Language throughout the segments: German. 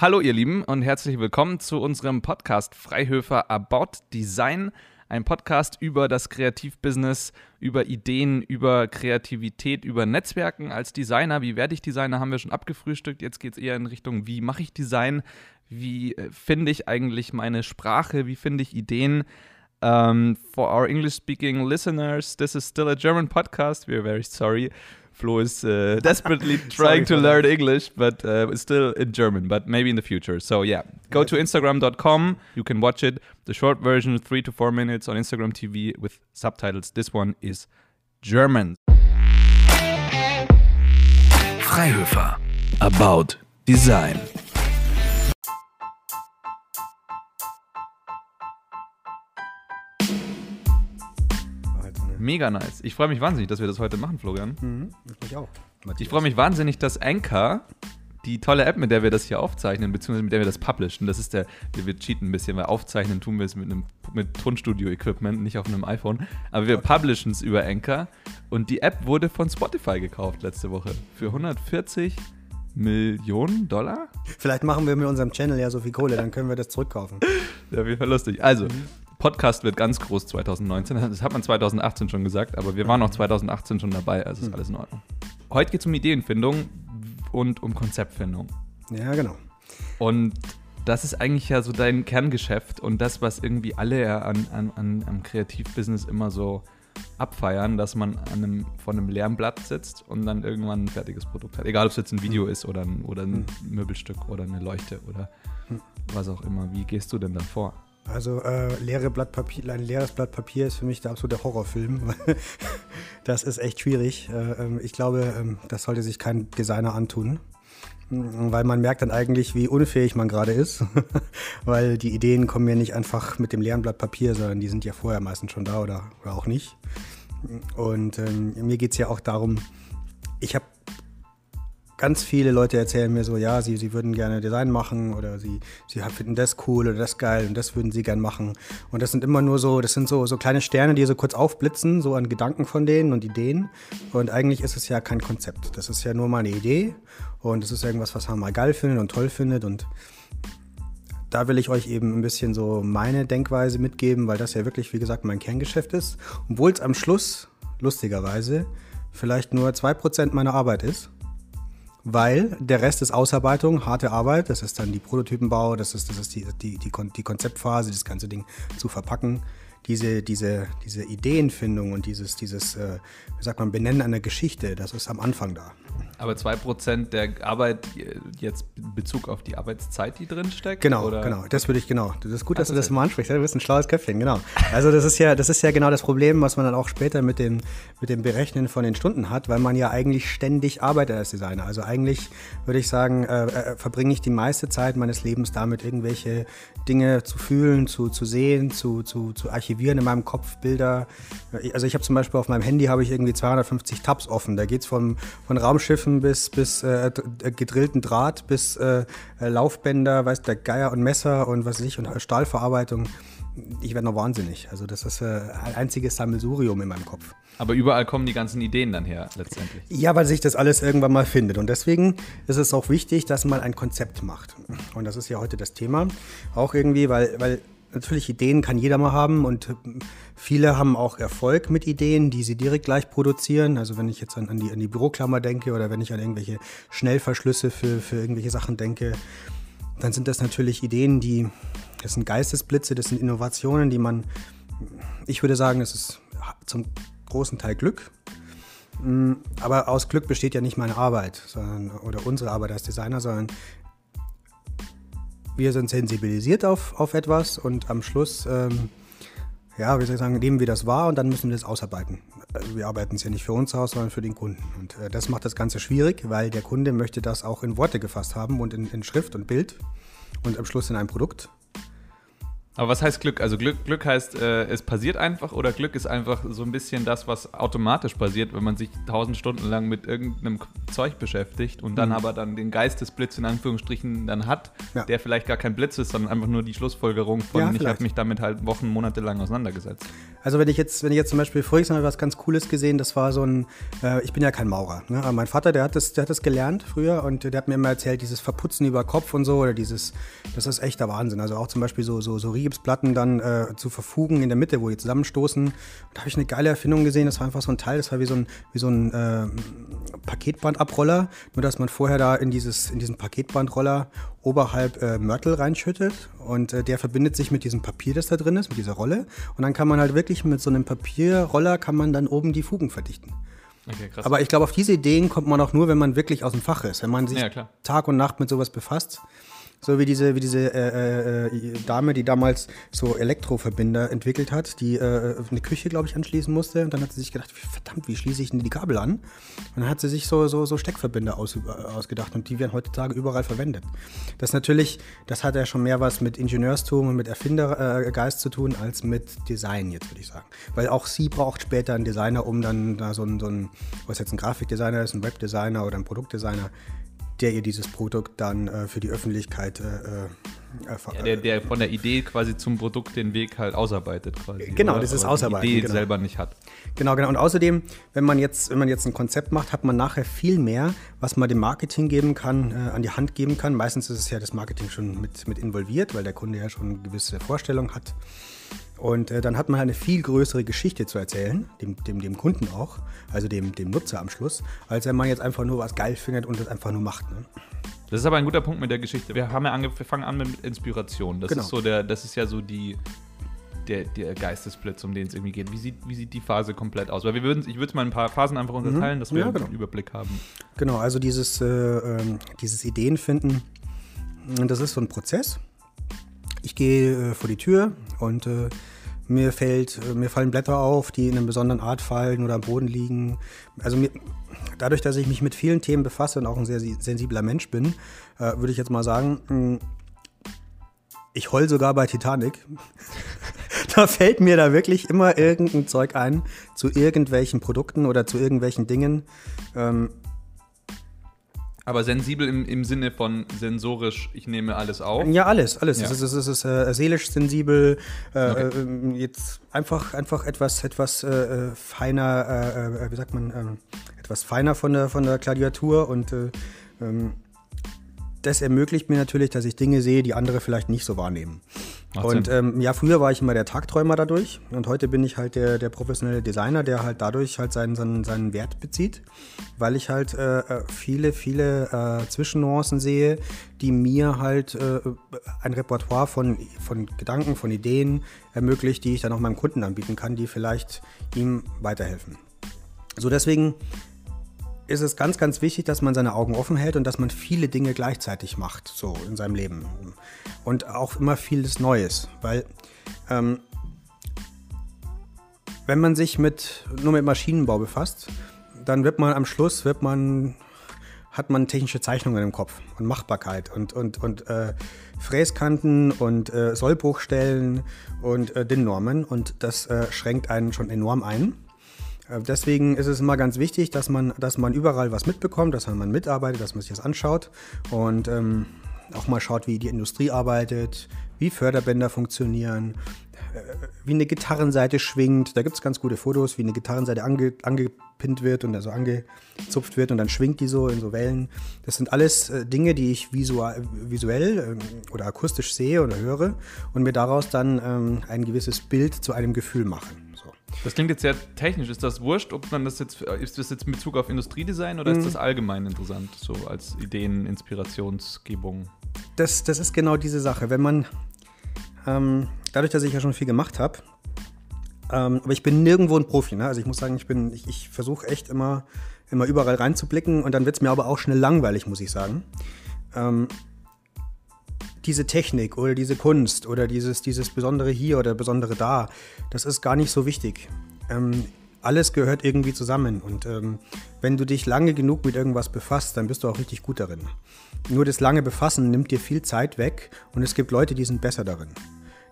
Hallo ihr Lieben und herzlich willkommen zu unserem Podcast Freihöfer About Design. Ein Podcast über das Kreativbusiness, über Ideen, über Kreativität, über Netzwerken als Designer. Wie werde ich Designer, haben wir schon abgefrühstückt. Jetzt geht es eher in Richtung, wie mache ich Design? Wie äh, finde ich eigentlich meine Sprache? Wie finde ich Ideen? Um, for our English speaking listeners, this is still a German podcast. We're very sorry. Flo is uh, desperately trying to learn English, but uh, still in German, but maybe in the future. So yeah, go to Instagram.com. You can watch it. The short version, three to four minutes on Instagram TV with subtitles. This one is German. Freihöfer. About Design. Mega nice. Ich freue mich wahnsinnig, dass wir das heute machen, Florian. Mhm, ich auch. Ich freue mich wahnsinnig, dass Anchor, die tolle App, mit der wir das hier aufzeichnen, beziehungsweise mit der wir das publishen, das ist der, wir cheaten ein bisschen, weil aufzeichnen tun wir es mit einem mit Tonstudio-Equipment, nicht auf einem iPhone. Aber wir okay. publishen es über Anchor und die App wurde von Spotify gekauft letzte Woche für 140 Millionen Dollar? Vielleicht machen wir mit unserem Channel ja so viel Kohle, dann können wir das zurückkaufen. ja, wie lustig. Also, mhm. Podcast wird ganz groß 2019. Das hat man 2018 schon gesagt, aber wir waren auch 2018 schon dabei, also ist hm. alles in Ordnung. Heute geht es um Ideenfindung und um Konzeptfindung. Ja, genau. Und das ist eigentlich ja so dein Kerngeschäft und das, was irgendwie alle ja an, an, an, am Kreativbusiness immer so abfeiern, dass man an einem, vor einem leeren Blatt sitzt und dann irgendwann ein fertiges Produkt hat. Egal, ob es jetzt ein Video hm. ist oder ein, oder ein hm. Möbelstück oder eine Leuchte oder hm. was auch immer. Wie gehst du denn da vor? Also äh, leere Blatt Papier, ein leeres Blatt Papier ist für mich der absolute Horrorfilm. das ist echt schwierig. Äh, ähm, ich glaube, ähm, das sollte sich kein Designer antun. Mm, weil man merkt dann eigentlich, wie unfähig man gerade ist. weil die Ideen kommen ja nicht einfach mit dem leeren Blatt Papier, sondern die sind ja vorher meistens schon da oder, oder auch nicht. Und ähm, mir geht es ja auch darum, ich habe ganz viele Leute erzählen mir so, ja, sie, sie würden gerne Design machen oder sie, sie finden das cool oder das geil und das würden sie gerne machen. Und das sind immer nur so, das sind so, so kleine Sterne, die so kurz aufblitzen, so an Gedanken von denen und Ideen. Und eigentlich ist es ja kein Konzept. Das ist ja nur mal eine Idee und es ist irgendwas, was man mal geil findet und toll findet und da will ich euch eben ein bisschen so meine Denkweise mitgeben, weil das ja wirklich, wie gesagt, mein Kerngeschäft ist. Obwohl es am Schluss, lustigerweise, vielleicht nur 2% meiner Arbeit ist weil der Rest ist Ausarbeitung, harte Arbeit. Das ist dann die Prototypenbau, das ist, das ist die, die, die, die Konzeptphase, das ganze Ding zu verpacken. Diese, diese, diese Ideenfindung und dieses, dieses äh, wie sagt man, Benennen einer Geschichte, das ist am Anfang da. Aber 2% der Arbeit jetzt in Bezug auf die Arbeitszeit, die drin steckt? Genau, oder? genau. Das würde ich, genau. Das ist gut, dass Ach, du das mal ansprichst. Du bist ein schlaues Köpfchen, genau. Also das ist ja, das ist ja genau das Problem, was man dann auch später mit dem, mit dem Berechnen von den Stunden hat, weil man ja eigentlich ständig arbeitet als Designer. Also eigentlich würde ich sagen, äh, äh, verbringe ich die meiste Zeit meines Lebens damit, irgendwelche Dinge zu fühlen, zu, zu sehen, zu, zu, zu archivieren in meinem Kopf, Bilder. Also ich habe zum Beispiel auf meinem Handy habe ich irgendwie 250 Tabs offen. Da geht es von Raumschiffen bis, bis äh, äh, gedrillten Draht bis äh, äh, Laufbänder, weiß der Geier und Messer und was weiß ich und Stahlverarbeitung. Ich werde noch wahnsinnig. Also das ist äh, ein einziges Sammelsurium in meinem Kopf. Aber überall kommen die ganzen Ideen dann her, letztendlich. Ja, weil sich das alles irgendwann mal findet. Und deswegen ist es auch wichtig, dass man ein Konzept macht. Und das ist ja heute das Thema. Auch irgendwie, weil, weil natürlich Ideen kann jeder mal haben und viele haben auch Erfolg mit Ideen, die sie direkt gleich produzieren. Also wenn ich jetzt an, die, an die Büroklammer denke oder wenn ich an irgendwelche Schnellverschlüsse für, für irgendwelche Sachen denke, dann sind das natürlich Ideen, die, das sind Geistesblitze, das sind Innovationen, die man, ich würde sagen, das ist zum großen Teil Glück. Mm, aber aus Glück besteht ja nicht meine Arbeit sondern, oder unsere Arbeit als Designer, sondern wir sind sensibilisiert auf, auf etwas und am Schluss, ähm, ja, wie soll ich sagen, nehmen wir das wahr und dann müssen wir das ausarbeiten. Also wir arbeiten es ja nicht für uns aus, sondern für den Kunden. Und äh, das macht das Ganze schwierig, weil der Kunde möchte das auch in Worte gefasst haben und in, in Schrift und Bild und am Schluss in einem Produkt. Aber was heißt Glück? Also Glück, Glück heißt, äh, es passiert einfach oder Glück ist einfach so ein bisschen das, was automatisch passiert, wenn man sich tausend Stunden lang mit irgendeinem Zeug beschäftigt und dann mhm. aber dann den Geistesblitz in Anführungsstrichen dann hat, ja. der vielleicht gar kein Blitz ist, sondern einfach nur die Schlussfolgerung von, ja, ich habe mich damit halt Wochen, Monate lang auseinandergesetzt. Also wenn ich jetzt, wenn ich jetzt zum Beispiel voriges Mal was ganz Cooles gesehen, das war so ein, äh, ich bin ja kein Maurer, ne? aber mein Vater, der hat das, der hat das gelernt früher und der hat mir immer erzählt, dieses Verputzen über Kopf und so oder dieses, das ist echter Wahnsinn. Also auch zum Beispiel so, so, so Rigipsplatten dann äh, zu verfugen in der Mitte, wo die zusammenstoßen. Und da habe ich eine geile Erfindung gesehen, das war einfach so ein Teil, das war wie so ein, wie so ein äh, Paketbandabroller, nur dass man vorher da in, dieses, in diesen Paketbandroller oberhalb äh, Mörtel reinschüttet und äh, der verbindet sich mit diesem Papier, das da drin ist, mit dieser Rolle. Und dann kann man halt wirklich mit so einem Papierroller kann man dann oben die Fugen verdichten. Okay, krass. Aber ich glaube, auf diese Ideen kommt man auch nur, wenn man wirklich aus dem Fach ist, wenn man sich ja, Tag und Nacht mit sowas befasst. So wie diese, wie diese äh, äh, Dame, die damals so Elektroverbinder entwickelt hat, die äh, eine Küche, glaube ich, anschließen musste. Und dann hat sie sich gedacht, verdammt, wie schließe ich denn die Kabel an? Und dann hat sie sich so, so, so Steckverbinder aus, äh, ausgedacht und die werden heutzutage überall verwendet. Das natürlich, das hat ja schon mehr was mit Ingenieurstum und mit Erfindergeist zu tun, als mit Design, jetzt würde ich sagen. Weil auch sie braucht später einen Designer, um dann da so ein, so ein was jetzt ein Grafikdesigner ist, ein Webdesigner oder ein Produktdesigner, der ihr dieses Produkt dann äh, für die Öffentlichkeit äh, äh, ja, der, der von der Idee quasi zum Produkt den Weg halt ausarbeitet quasi. Genau, oder? das ist Ausarbeiten. Die Idee genau. selber nicht hat. Genau, genau. Und außerdem, wenn man jetzt, wenn man jetzt ein Konzept macht, hat man nachher viel mehr, was man dem Marketing geben kann, äh, an die Hand geben kann. Meistens ist es ja das Marketing schon mit, mit involviert, weil der Kunde ja schon eine gewisse Vorstellung hat. Und äh, dann hat man eine viel größere Geschichte zu erzählen, dem, dem, dem Kunden auch, also dem, dem Nutzer am Schluss, als wenn man jetzt einfach nur was geil findet und das einfach nur macht. Ne? Das ist aber ein guter Punkt mit der Geschichte. Wir haben ja angefangen an mit Inspiration. Das genau. ist so der, das ist ja so die, der, der Geistesblitz, um den es irgendwie geht. Wie sieht, wie sieht die Phase komplett aus? Weil wir würden, ich würde es mal in ein paar Phasen einfach mhm. unterteilen, mhm. dass wir ja, genau. einen Überblick haben. Genau, also dieses, äh, äh, dieses Ideenfinden, das ist so ein Prozess. Ich gehe äh, vor die Tür und äh, mir, fällt, äh, mir fallen Blätter auf, die in einer besonderen Art fallen oder am Boden liegen. Also mir, dadurch, dass ich mich mit vielen Themen befasse und auch ein sehr sensibler Mensch bin, äh, würde ich jetzt mal sagen, hm, ich heul sogar bei Titanic. da fällt mir da wirklich immer irgendein Zeug ein zu irgendwelchen Produkten oder zu irgendwelchen Dingen. Ähm, aber sensibel im, im Sinne von sensorisch, ich nehme alles auf? Ja, alles, alles. Ja. Es ist, es ist äh, seelisch sensibel, äh, okay. äh, jetzt einfach, einfach etwas, etwas äh, feiner, äh, äh, wie sagt man, ähm, etwas feiner von der, von der Gladiatur und ähm, das ermöglicht mir natürlich, dass ich Dinge sehe, die andere vielleicht nicht so wahrnehmen. Und ähm, ja, früher war ich immer der Tagträumer dadurch. Und heute bin ich halt der, der professionelle Designer, der halt dadurch halt seinen, seinen, seinen Wert bezieht, weil ich halt äh, äh viele, viele äh, Zwischennuancen sehe, die mir halt äh, ein Repertoire von, von Gedanken, von Ideen ermöglicht, die ich dann auch meinem Kunden anbieten kann, die vielleicht ihm weiterhelfen. So deswegen ist es ganz, ganz wichtig, dass man seine Augen offen hält und dass man viele Dinge gleichzeitig macht, so in seinem Leben. Und auch immer vieles Neues, weil ähm, wenn man sich mit, nur mit Maschinenbau befasst, dann wird man am Schluss, wird man, hat man technische Zeichnungen im Kopf und Machbarkeit und, und, und äh, Fräskanten und äh, Sollbruchstellen und äh, DIN-Normen und das äh, schränkt einen schon enorm ein. Äh, deswegen ist es immer ganz wichtig, dass man, dass man überall was mitbekommt, dass man mitarbeitet, dass man sich das anschaut und ähm, auch mal schaut, wie die Industrie arbeitet, wie Förderbänder funktionieren, äh, wie eine Gitarrenseite schwingt. Da gibt es ganz gute Fotos, wie eine Gitarrenseite ange, angepinnt wird und also angezupft wird und dann schwingt die so in so Wellen. Das sind alles äh, Dinge, die ich visual, visuell äh, oder akustisch sehe oder höre und mir daraus dann ähm, ein gewisses Bild zu einem Gefühl machen. Das klingt jetzt sehr technisch. Ist das wurscht, ob man das jetzt, ist das jetzt in Bezug auf Industriedesign oder mhm. ist das allgemein interessant, so als Ideen, Inspirationsgebung? Das, das ist genau diese Sache. Wenn man, ähm, dadurch, dass ich ja schon viel gemacht habe, ähm, aber ich bin nirgendwo ein Profi. Ne? Also ich muss sagen, ich bin, ich, ich versuche echt immer, immer überall reinzublicken und dann wird es mir aber auch schnell langweilig, muss ich sagen. Ähm, diese Technik oder diese Kunst oder dieses, dieses Besondere hier oder Besondere da, das ist gar nicht so wichtig. Ähm, alles gehört irgendwie zusammen und ähm, wenn du dich lange genug mit irgendwas befasst, dann bist du auch richtig gut darin. Nur das lange Befassen nimmt dir viel Zeit weg und es gibt Leute, die sind besser darin.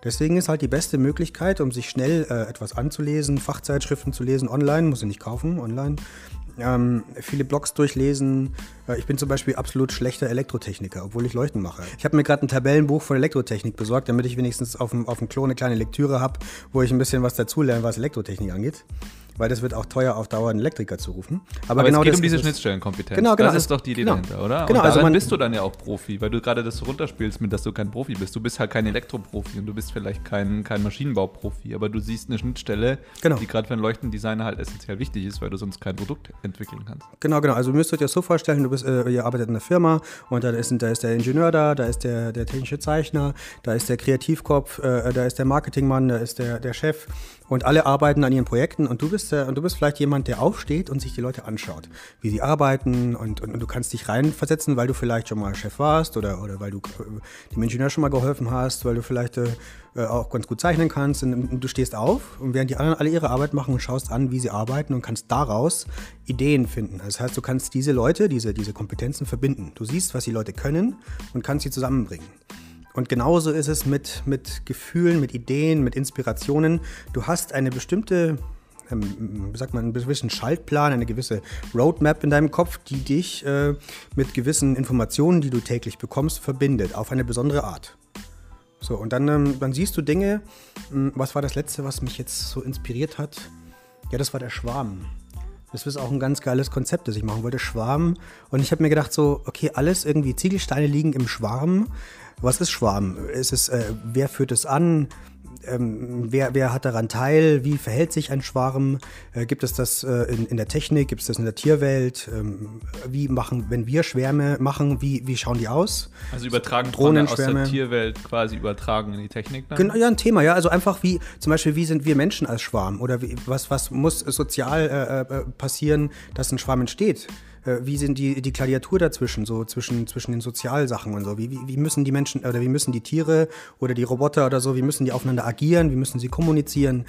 Deswegen ist halt die beste Möglichkeit, um sich schnell äh, etwas anzulesen, Fachzeitschriften zu lesen, online, muss ich nicht kaufen, online, ähm, viele Blogs durchlesen. Äh, ich bin zum Beispiel absolut schlechter Elektrotechniker, obwohl ich Leuchten mache. Ich habe mir gerade ein Tabellenbuch von Elektrotechnik besorgt, damit ich wenigstens auf dem, auf dem Klo eine kleine Lektüre habe, wo ich ein bisschen was dazulerne, was Elektrotechnik angeht weil das wird auch teuer auf Dauer, einen Elektriker zu rufen. Aber, Aber genau es geht um diese Schnittstellenkompetenz. Genau, genau. Das ist doch die Idee genau. dahinter, oder? Genau, und also man, bist du dann ja auch Profi, weil du gerade das so runterspielst, mit dass du kein Profi bist. Du bist halt kein Elektroprofi und du bist vielleicht kein, kein Maschinenbauprofi, aber du siehst eine Schnittstelle, genau. die gerade für einen Leuchtendesigner halt essentiell wichtig ist, weil du sonst kein Produkt entwickeln kannst. Genau, genau. Also müsst ihr euch das so vorstellen, du bist, äh, ihr arbeitet in einer Firma und da ist, da ist der Ingenieur da, da ist der, der technische Zeichner, da ist der Kreativkopf, äh, da ist der Marketingmann, da ist der, der Chef und alle arbeiten an ihren Projekten und du bist, äh, und du bist vielleicht jemand, der aufsteht und sich die Leute anschaut, wie sie arbeiten und, und, und, du kannst dich reinversetzen, weil du vielleicht schon mal Chef warst oder, oder weil du äh, dem Ingenieur schon mal geholfen hast, weil du vielleicht äh, äh, auch ganz gut zeichnen kannst und, und, du stehst auf und während die anderen alle ihre Arbeit machen und schaust an, wie sie arbeiten und kannst daraus Ideen finden. Das heißt, du kannst diese Leute, diese, diese Kompetenzen verbinden. Du siehst, was die Leute können und kannst sie zusammenbringen. Und genauso ist es mit, mit Gefühlen, mit Ideen, mit Inspirationen. Du hast eine bestimmte, ähm, sagt man, einen gewissen Schaltplan, eine gewisse Roadmap in deinem Kopf, die dich äh, mit gewissen Informationen, die du täglich bekommst, verbindet, auf eine besondere Art. So, und dann, ähm, dann siehst du Dinge. Ähm, was war das letzte, was mich jetzt so inspiriert hat? Ja, das war der Schwarm. Das ist auch ein ganz geiles Konzept, das ich machen wollte, Schwarm. Und ich habe mir gedacht, so, okay, alles irgendwie Ziegelsteine liegen im Schwarm. Was ist Schwarm? Ist es, äh, wer führt es an? Ähm, wer, wer hat daran teil? Wie verhält sich ein Schwarm? Äh, gibt es das äh, in, in der Technik? Gibt es das in der Tierwelt? Ähm, wie machen, wenn wir Schwärme machen, wie, wie schauen die aus? Also übertragen Drohnen aus der Tierwelt quasi übertragen in die Technik? Dann? Genau, ja, ein Thema, ja. Also einfach wie, zum Beispiel, wie sind wir Menschen als Schwarm? Oder wie, was, was muss sozial äh, äh passieren, dass ein Schwarm entsteht? Äh, wie sind die, die Gladiatur dazwischen, so zwischen, zwischen den Sozialsachen und so? Wie, wie, wie müssen die Menschen oder wie müssen die Tiere oder die Roboter oder so, wie müssen die aufeinander agieren, wie müssen sie kommunizieren?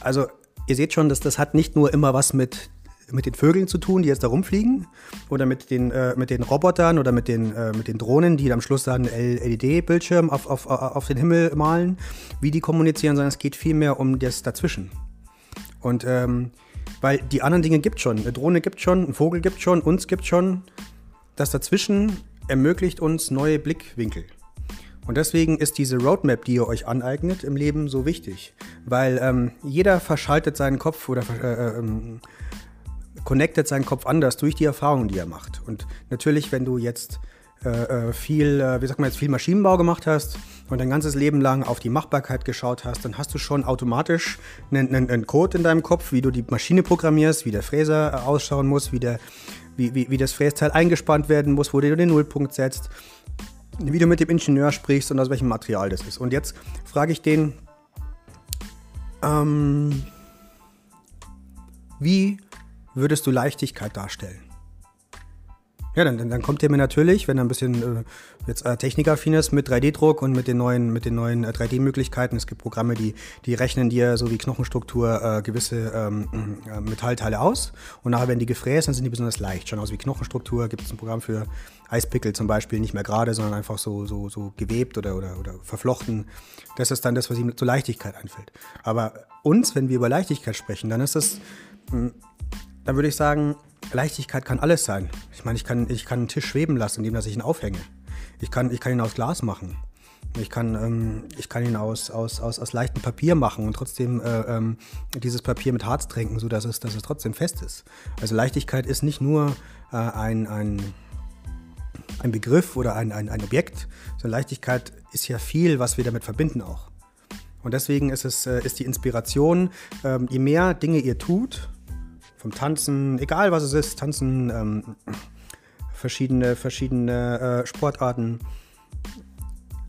Also ihr seht schon, dass das hat nicht nur immer was mit mit den Vögeln zu tun, die jetzt da rumfliegen, oder mit den, äh, mit den Robotern oder mit den, äh, mit den Drohnen, die am Schluss dann LED-Bildschirm auf, auf, auf den Himmel malen, wie die kommunizieren, sondern es geht vielmehr um das dazwischen. Und ähm, weil die anderen Dinge gibt schon. Eine Drohne gibt schon, ein Vogel gibt schon, uns gibt schon. Das dazwischen ermöglicht uns neue Blickwinkel. Und deswegen ist diese Roadmap, die ihr euch aneignet im Leben, so wichtig. Weil ähm, jeder verschaltet seinen Kopf oder äh, ähm, connectet seinen Kopf anders durch die Erfahrungen, die er macht. Und natürlich, wenn du jetzt äh, äh, viel, äh, wie sagt man jetzt, viel Maschinenbau gemacht hast und dein ganzes Leben lang auf die Machbarkeit geschaut hast, dann hast du schon automatisch einen, einen, einen Code in deinem Kopf, wie du die Maschine programmierst, wie der Fräser ausschauen muss, wie, der, wie, wie, wie das Frästeil eingespannt werden muss, wo du den Nullpunkt setzt, wie du mit dem Ingenieur sprichst und aus welchem Material das ist. Und jetzt frage ich den, ähm, wie würdest du Leichtigkeit darstellen? Ja, dann, dann kommt ihr mir natürlich, wenn er ein bisschen äh, jetzt äh, technikaffin ist, mit 3D-Druck und mit den neuen, mit den neuen äh, 3D-Möglichkeiten. Es gibt Programme, die, die rechnen dir so wie Knochenstruktur äh, gewisse ähm, äh, Metallteile aus und nachher werden die gefräst, dann sind die besonders leicht. Schon aus wie Knochenstruktur gibt es ein Programm für Eispickel zum Beispiel, nicht mehr gerade, sondern einfach so, so, so gewebt oder, oder, oder verflochten. Das ist dann das, was ihm zur Leichtigkeit einfällt. Aber uns, wenn wir über Leichtigkeit sprechen, dann ist das, hm, dann würde ich sagen, Leichtigkeit kann alles sein. Ich meine, ich kann, ich kann einen Tisch schweben lassen, indem ich ihn aufhänge. Ich kann, ich kann ihn aus Glas machen. Ich kann, ähm, ich kann ihn aus, aus, aus, aus leichtem Papier machen und trotzdem äh, ähm, dieses Papier mit Harz tränken, sodass es, dass es trotzdem fest ist. Also Leichtigkeit ist nicht nur äh, ein, ein, ein Begriff oder ein, ein, ein Objekt, sondern Leichtigkeit ist ja viel, was wir damit verbinden auch. Und deswegen ist, es, äh, ist die Inspiration, ähm, je mehr Dinge ihr tut, vom Tanzen, egal was es ist, Tanzen, ähm, verschiedene, verschiedene äh, Sportarten,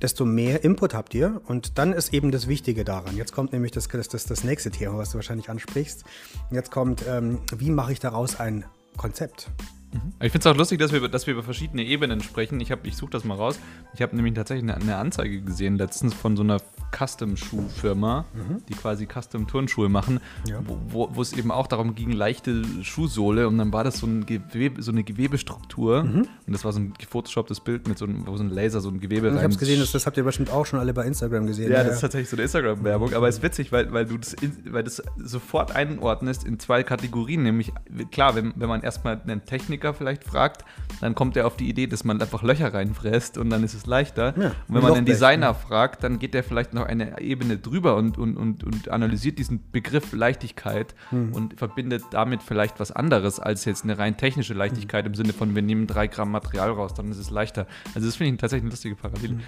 desto mehr Input habt ihr. Und dann ist eben das Wichtige daran. Jetzt kommt nämlich das, das, das, nächste Thema, was du wahrscheinlich ansprichst. Jetzt kommt, ähm, wie mache ich daraus ein Konzept? Mhm. Ich finde es auch lustig, dass wir, dass wir über verschiedene Ebenen sprechen. Ich, ich suche das mal raus. Ich habe nämlich tatsächlich eine, eine, Anzeige gesehen letztens von so einer Custom-Schuhfirma, die quasi Custom-Turnschuhe machen, Ja. wo, es eben auch darum ging, leichte Schuhsohle und dann war das so, ein Gewebe, so eine Gewebestruktur und das war so ein gefotoshopptes Bild mit so einem, wo so ein Laser so ein Gewebe Ich habe rein es gesehen, das, das habt ihr bestimmt auch schon alle bei Instagram gesehen. ja, das ist tatsächlich so eine Instagram-Werbung, aber es ist witzig, weil, weil du das, in, weil das sofort einordnest in zwei Kategorien. Nämlich, klar, wenn, wenn man erstmal einen Techniker vielleicht fragt, dann kommt er auf die Idee, dass man einfach Löcher reinfräst und dann ist es leichter. Ja, und wenn man einen Lochblech, Designer fragt, dann geht der vielleicht noch eine Ebene drüber und, und, und, und analysiert diesen Begriff Leichtigkeit Hm. und verbindet damit vielleicht was anderes als jetzt eine rein technische Leichtigkeit im Sinne von, wir nehmen drei Gramm Material raus, dann ist es leichter. Also das finde ich tatsächlich eine lustige Parallele. Hm.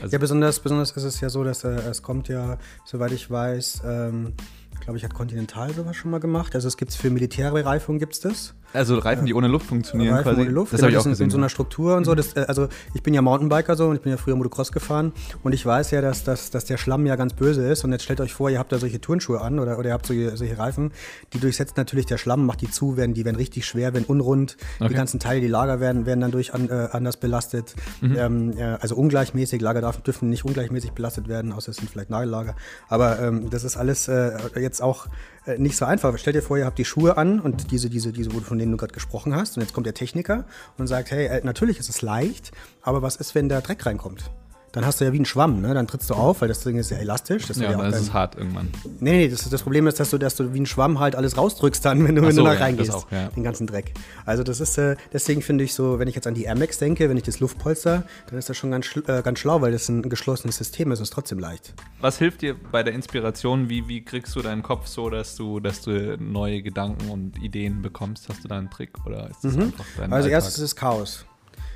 Also, Ja, besonders, besonders ist es ja so, dass äh, es kommt ja, soweit ich weiß, ähm, glaube ich, hat Continental sowas schon mal gemacht. Also es gibt für Militärbereifung gibt es das. Also Reifen, die ohne Luft funktionieren Reifen quasi. ohne Luft, Das genau, habe ich auch gesehen. in so einer Struktur und so. Das, äh, also ich bin ja Mountainbiker so und ich bin ja früher Motocross gefahren und ich weiß ja, dass, dass, dass der Schlamm ja ganz böse ist und jetzt stellt euch vor, ihr habt da solche Turnschuhe an oder, oder ihr habt solche, solche Reifen, die durchsetzt natürlich der Schlamm, macht die zu, werden, die werden richtig schwer, werden unrund, Okay. die ganzen Teile, die Lager werden, werden dann durch an, äh, anders belastet, Mhm. ähm, ja, also ungleichmäßig, Lager darf, dürfen nicht ungleichmäßig belastet werden, außer es sind vielleicht Nagellager, aber ähm, das ist alles äh, jetzt auch äh, nicht so einfach. Stellt dir vor, ihr habt die Schuhe an und diese, diese, diese, von denen du gerade gesprochen hast. Und jetzt kommt der Techniker und sagt, hey, äh, natürlich ist es leicht, aber was ist, wenn da Dreck reinkommt? Dann hast du ja wie ein Schwamm, ne? Dann trittst du auf, weil das Ding ist ja elastisch. Das Ja, ja dann ist es hart irgendwann. Nee, nee, das, das Problem ist, dass du, dass du wie ein Schwamm halt alles rausdrückst dann, wenn du, wenn so, du da ja, das reingehst. auch, ja. Den ganzen Dreck. Also das ist, äh, deswegen finde ich so, wenn ich jetzt an die Air Max denke, wenn ich das Luftpolster, dann ist das schon ganz, schl äh, ganz schlau, weil das ein geschlossenes System ist und ist trotzdem leicht. Was hilft dir bei der Inspiration? Wie, wie kriegst du deinen Kopf so, dass du, dass du neue Gedanken und Ideen bekommst? Hast du da einen Trick oder ist das einfach dein Also Alltag? erstes ist Chaos.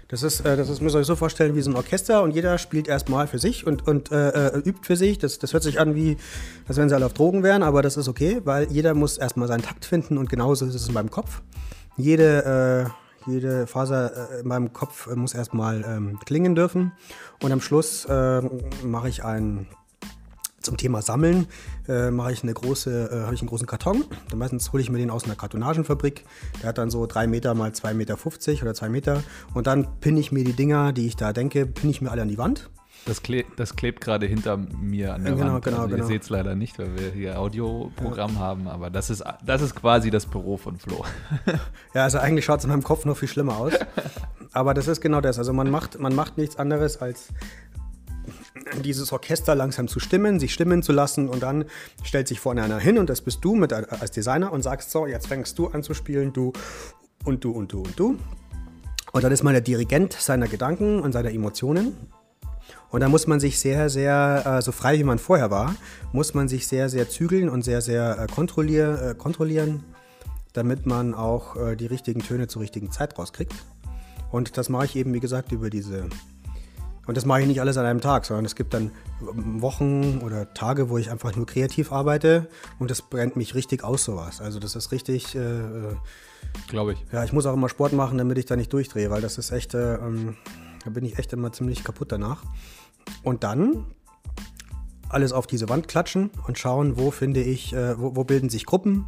Das ist, äh, das ist, müsst ihr euch so vorstellen, wie so ein Orchester und jeder spielt erstmal für sich und, und äh, äh, übt für sich. Das, das hört sich an wie, als wenn sie alle auf Drogen wären, aber das ist okay, weil jeder muss erstmal seinen Takt finden und genauso ist es in meinem Kopf. Jede, äh, jede Faser äh, in meinem Kopf muss erstmal ähm, klingen dürfen und am Schluss äh, mache ich ein zum Thema Sammeln äh, mache ich eine große, äh, habe ich einen großen Karton. Dann meistens hole ich mir den aus einer Kartonagenfabrik. Der hat dann so drei Meter mal 2,50 Meter oder zwei Meter. Und dann pinne ich mir die Dinger, die ich da denke, pinne ich mir alle an die Wand. Das, kle das klebt gerade hinter mir an der Genau, Wand. genau, also genau. Ihr seht es leider nicht, weil wir hier Audioprogramm haben, aber das ist, das ist quasi das Büro von Flo. Ja, also eigentlich schaut es in meinem Kopf noch viel schlimmer aus. Aber das ist genau das. Also man macht, man macht nichts anderes als dieses Orchester langsam zu stimmen, sich stimmen zu lassen und dann stellt sich vorne einer hin und das bist du mit, als Designer und sagst so, jetzt fängst du an zu spielen, du und du und du und du. Und dann ist man der Dirigent seiner Gedanken und seiner Emotionen. Und da muss man sich sehr, sehr, äh, so frei wie man vorher war, muss man sich sehr, sehr zügeln und sehr, sehr äh, kontrollier, äh, kontrollieren, damit man auch äh, die richtigen Töne zur richtigen Zeit rauskriegt. Und das mache ich eben, wie gesagt, über diese. Und das mache ich nicht alles an einem Tag, sondern es gibt dann Wochen oder Tage, wo ich einfach nur kreativ arbeite und das brennt mich richtig aus, sowas. Also das ist richtig. Äh, äh, Glaube ich. ja, ich muss auch immer Sport machen, damit ich da nicht durchdrehe, weil das ist echt, äh, ähm, da bin ich echt immer ziemlich kaputt danach. Und dann alles auf diese Wand klatschen und schauen, wo finde ich, äh, wo, wo bilden sich Gruppen.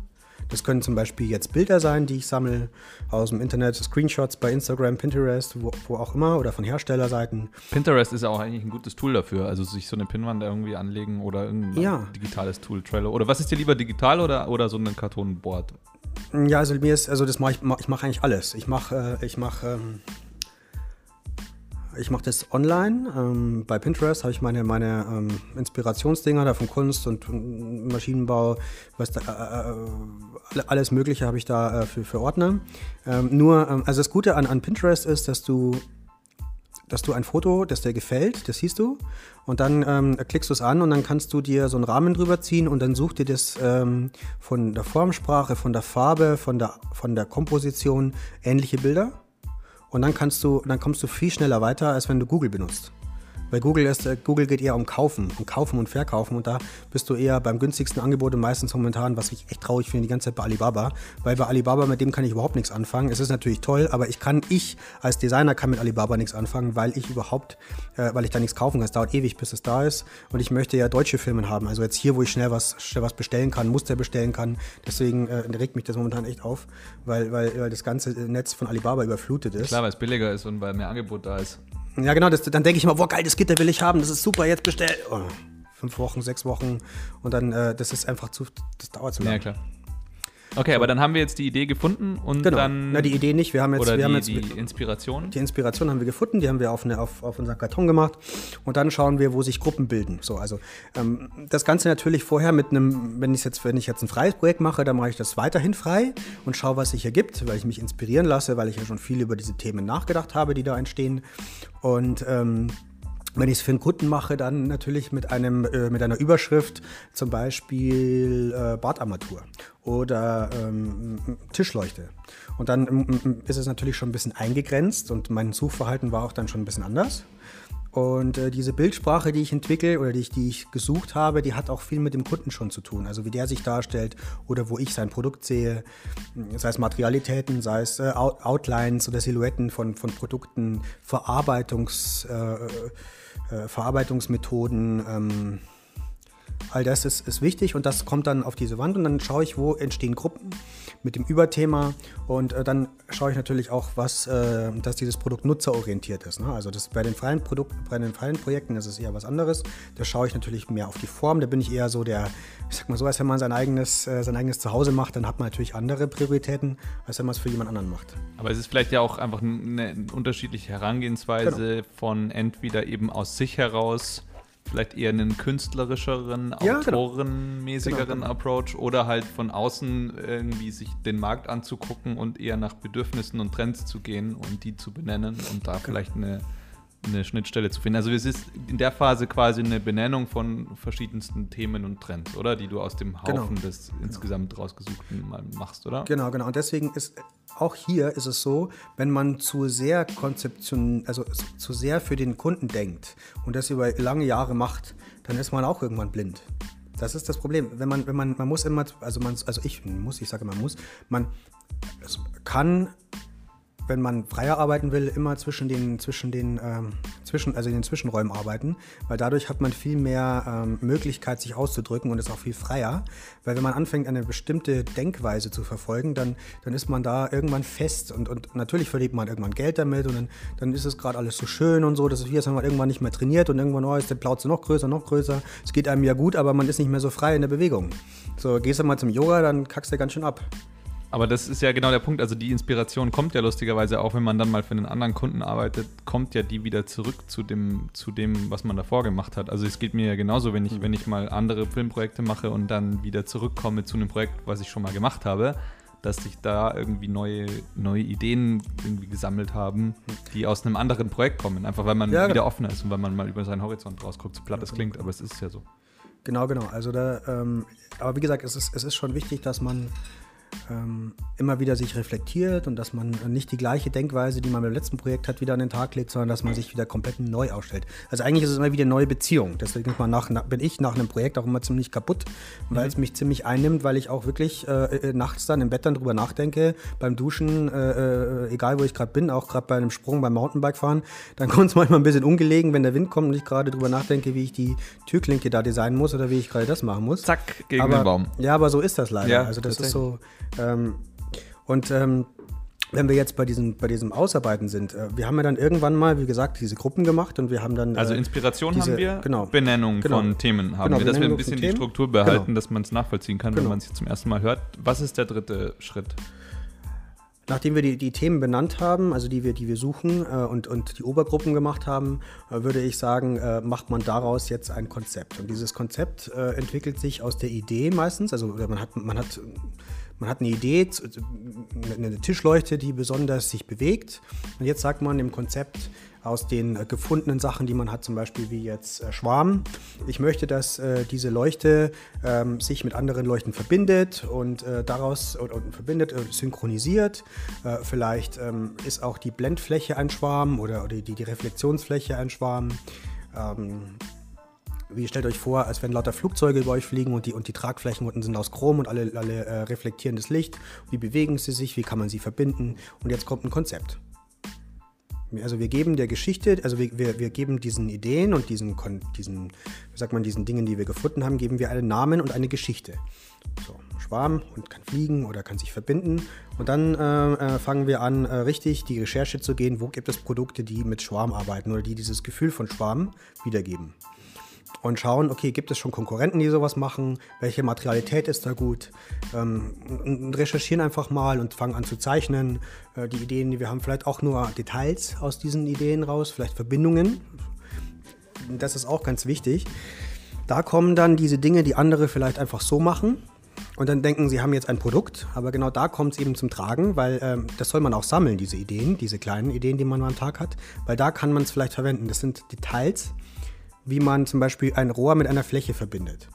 Das können zum Beispiel jetzt Bilder sein, die ich sammle aus dem Internet, Screenshots bei Instagram, Pinterest, wo, wo auch immer oder von Herstellerseiten. Pinterest ist ja auch eigentlich ein gutes Tool dafür. Also sich so eine Pinwand irgendwie anlegen oder irgendein Ja. digitales Tool, Trello. Oder was ist dir lieber digital oder, oder so ein Kartonboard? Ja, also mir ist, also das mache ich, ich mache eigentlich alles. Ich mache, äh, ich mache, ähm, ich mache das online. Ähm, bei Pinterest habe ich meine, meine ähm, Inspirationsdinger da von Kunst und, Maschinenbau, was da, äh, äh, alle- alles Mögliche habe ich da äh, für, für Ordner. Ähm, nur, ähm, also das Gute an, an Pinterest ist, dass du dass du ein Foto, das dir gefällt, das siehst du, und dann ähm, klickst du es an und dann kannst du dir so einen Rahmen drüber ziehen und dann such dir das ähm, von der Formsprache, von der Farbe, von der, von der Komposition ähnliche Bilder. Und dann kannst du, dann kommst du viel schneller weiter, als wenn du Google benutzt. Bei Google ist, äh, Google geht eher um Kaufen, um Kaufen und Verkaufen und da bist du eher beim günstigsten Angebot und meistens momentan, was ich echt traurig finde, die ganze Zeit bei Alibaba, weil bei Alibaba, mit dem kann ich überhaupt nichts anfangen. Es ist natürlich toll, aber ich kann, ich als Designer kann mit Alibaba nichts anfangen, weil ich überhaupt, äh, weil ich da nichts kaufen kann. Es dauert ewig, bis es da ist und ich möchte ja deutsche Filme haben. Also jetzt hier, wo ich schnell was, schnell was bestellen kann, Muster bestellen kann. Deswegen äh, regt mich das momentan echt auf, weil, weil, weil das ganze Netz von Alibaba überflutet ist. Klar, weil es billiger ist und weil mehr Angebot da ist. Ja, genau, das, dann denke ich immer, boah, geil, das Gitter will ich haben, das ist super, jetzt bestell. Oh, fünf Wochen, sechs Wochen und dann, äh, das ist einfach zu, das dauert zu lange. Ja, klar. Okay, aber dann haben wir jetzt die Idee gefunden und Genau. dann. Na, die Idee nicht. Wir haben jetzt, oder wir haben die, jetzt die Inspiration. Die Inspiration haben wir gefunden, die haben wir auf, eine, auf, auf unseren Karton gemacht und dann schauen wir, wo sich Gruppen bilden. So, also ähm, das Ganze natürlich vorher mit einem, wenn ich jetzt, wenn ich jetzt ein freies Projekt mache, dann mache ich das weiterhin frei und schaue, was sich ergibt, weil ich mich inspirieren lasse, weil ich ja schon viel über diese Themen nachgedacht habe, die da entstehen. Und ähm, wenn ich es für einen Kunden mache, dann natürlich mit, einem, äh, mit einer Überschrift, zum Beispiel äh, Badarmatur oder ähm, Tischleuchte. Und dann ähm, ist es natürlich schon ein bisschen eingegrenzt und mein Suchverhalten war auch dann schon ein bisschen anders. Und äh, diese Bildsprache, die ich entwickle oder die ich, die ich gesucht habe, die hat auch viel mit dem Kunden schon zu tun. Also wie der sich darstellt oder wo ich sein Produkt sehe, sei es Materialitäten, sei es äh, Out Outlines oder Silhouetten von, von Produkten, Verarbeitungs, äh, Verarbeitungsmethoden. All das ist, ist wichtig und das kommt dann auf diese Wand und dann schaue ich, wo entstehen Gruppen mit dem Überthema und äh, dann schaue ich natürlich auch, was, äh, dass dieses Produkt nutzerorientiert ist. Ne? Also das bei den freien Produkten, bei den freien Projekten ist es eher was anderes. Da schaue ich natürlich mehr auf die Form. Da bin ich eher so der, ich sag mal so, als wenn man sein eigenes, äh, sein eigenes Zuhause macht, dann hat man natürlich andere Prioritäten, als wenn man es für jemand anderen macht. Aber es ist vielleicht ja auch einfach eine unterschiedliche Herangehensweise Genau. von entweder eben aus sich heraus vielleicht eher einen künstlerischeren, Ja, genau. autorenmäßigeren Genau, genau. Approach oder halt von außen irgendwie sich den Markt anzugucken und eher nach Bedürfnissen und Trends zu gehen und die zu benennen und da Genau. vielleicht eine, eine Schnittstelle zu finden. Also es ist in der Phase quasi eine Benennung von verschiedensten Themen und Trends, oder? Die du aus dem Genau. Haufen des insgesamt rausgesuchten mal machst, oder? Genau, genau. Und deswegen ist auch hier ist es so, wenn man zu sehr Konzeption, also zu sehr für den Kunden denkt und das über lange Jahre macht, dann ist man auch irgendwann blind. Das ist das Problem. Wenn man, wenn man, man muss immer, also man, also ich muss, ich sage man muss, man kann, wenn man freier arbeiten will, immer zwischen den, zwischen den, ähm, zwischen, also in den Zwischenräumen arbeiten, weil dadurch hat man viel mehr ähm, Möglichkeit, sich auszudrücken und ist auch viel freier. Weil wenn man anfängt, eine bestimmte Denkweise zu verfolgen, dann, dann ist man da irgendwann fest und, und natürlich verdient man irgendwann Geld damit und dann, dann ist es gerade alles so schön und so. Das ist wie, als wenn man irgendwann nicht mehr trainiert und irgendwann, oh, ist der Plauze noch größer, noch größer. Es geht einem ja gut, aber man ist nicht mehr so frei in der Bewegung. So, gehst du mal zum Yoga, dann kackst du ganz schön ab. Aber das ist ja genau der Punkt. Also die Inspiration kommt ja lustigerweise auch, wenn man dann mal für einen anderen Kunden arbeitet, kommt ja die wieder zurück zu dem, zu dem, was man davor gemacht hat. Also es geht mir ja genauso, wenn ich, wenn ich mal andere Filmprojekte mache und dann wieder zurückkomme zu einem Projekt, was ich schon mal gemacht habe, dass sich da irgendwie neue, neue Ideen irgendwie gesammelt haben, die aus einem anderen Projekt kommen. Einfach weil man Ja, wieder genau. offener ist und weil man mal über seinen Horizont rausguckt, so platt das klingt, aber es ist ja so. Genau, genau. Also da, ähm, aber wie gesagt, es ist, es ist schon wichtig, dass man ähm, immer wieder sich reflektiert und dass man nicht die gleiche Denkweise, die man beim letzten Projekt hat, wieder an den Tag legt, sondern dass man sich wieder komplett neu aufstellt. Also eigentlich ist es immer wieder eine neue Beziehung. Deswegen nach, nach, bin ich nach einem Projekt auch immer ziemlich kaputt, weil es mich ziemlich einnimmt, weil ich auch wirklich äh, äh, nachts dann im Bett dann drüber nachdenke, beim Duschen, äh, äh, egal wo ich gerade bin, auch gerade bei einem Sprung beim Mountainbike fahren, dann kommt es manchmal ein bisschen ungelegen, wenn der Wind kommt und ich gerade drüber nachdenke, wie ich die Türklinke da designen muss oder wie ich gerade das machen muss. Zack, gegen aber, den Baum. Ja, aber so ist das leider. Ja, also das ist so. Ähm, und ähm, wenn wir jetzt bei diesem, bei diesem Ausarbeiten sind, äh, wir haben ja dann irgendwann mal, wie gesagt, diese Gruppen gemacht und wir haben dann. Also äh, Inspiration diese- haben wir, genau. Benennung Genau. von Themen haben Genau, wir, dass wir ein bisschen die. Struktur behalten, Genau. dass man es nachvollziehen kann, wenn Genau. man es jetzt zum ersten Mal hört. Was ist der dritte Schritt? Nachdem wir die, die Themen benannt haben, also die wir, die wir suchen äh, und, und die Obergruppen gemacht haben, äh, würde ich sagen, äh, macht man daraus jetzt ein Konzept. Und dieses Konzept äh, entwickelt sich aus der Idee meistens. Also man hat, man hat, man hat eine Idee, eine Tischleuchte, die besonders sich bewegt. Und jetzt sagt man im Konzept aus den äh, gefundenen Sachen, die man hat, zum Beispiel wie jetzt äh, Schwarm. Ich möchte, dass äh, diese Leuchte ähm, sich mit anderen Leuchten verbindet und daraus verbindet, synchronisiert. Vielleicht ähm, ist auch die Blendfläche ein Schwarm oder, die, die Reflexionsfläche ein Schwarm. Wie stellt euch vor, als wenn lauter Flugzeuge über euch fliegen und die, und die Tragflächen unten sind aus Chrom und alle, alle äh, reflektieren das Licht. Wie bewegen sie sich? Wie kann man sie verbinden? Und jetzt kommt ein Konzept. Also wir geben der Geschichte, also wir, wir, wir geben diesen Ideen und diesen, diesen, wie sagt man, diesen Dingen, die wir gefunden haben, geben wir einen Namen und eine Geschichte. So, Schwarm und kann fliegen oder kann sich verbinden. Und dann äh, äh, fangen wir an, äh, richtig die Recherche zu gehen, wo gibt es Produkte, die mit Schwarm arbeiten oder die dieses Gefühl von Schwarm wiedergeben. Und schauen, okay, gibt es schon Konkurrenten, die sowas machen? Welche Materialität ist da gut? Ähm, recherchieren einfach mal und fangen an zu zeichnen. Äh, die Ideen, die wir haben, vielleicht auch nur Details aus diesen Ideen raus, vielleicht Verbindungen. Das ist auch ganz wichtig. Da kommen dann diese Dinge, die andere vielleicht einfach so machen. Und dann denken, sie haben jetzt ein Produkt, aber genau da kommt es eben zum Tragen, weil ähm, das soll man auch sammeln, diese Ideen, diese kleinen Ideen, die man am Tag hat, weil da kann man es vielleicht verwenden. Das sind Details, wie man zum Beispiel ein Rohr mit einer Fläche verbindet.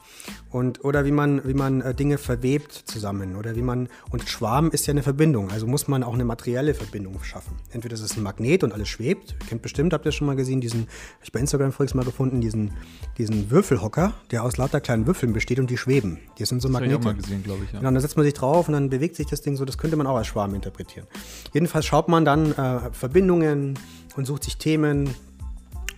Und, oder wie man, wie man äh, Dinge verwebt zusammen. Oder wie man, und Schwarm ist ja eine Verbindung, also muss man auch eine materielle Verbindung schaffen. Entweder ist es ein Magnet und alles schwebt. Ihr kennt bestimmt, habt ihr schon mal gesehen, diesen, hab ich bei Instagram voriges Mal gefunden, diesen, diesen Würfelhocker, der aus lauter kleinen Würfeln besteht und die schweben. Die sind so Magnete. Das ich auch mal gesehen, glaube ich. Ja. Genau, dann setzt man sich drauf und dann bewegt sich das Ding so. Das könnte man auch als Schwarm interpretieren. Jedenfalls schaut man dann äh, Verbindungen und sucht sich Themen,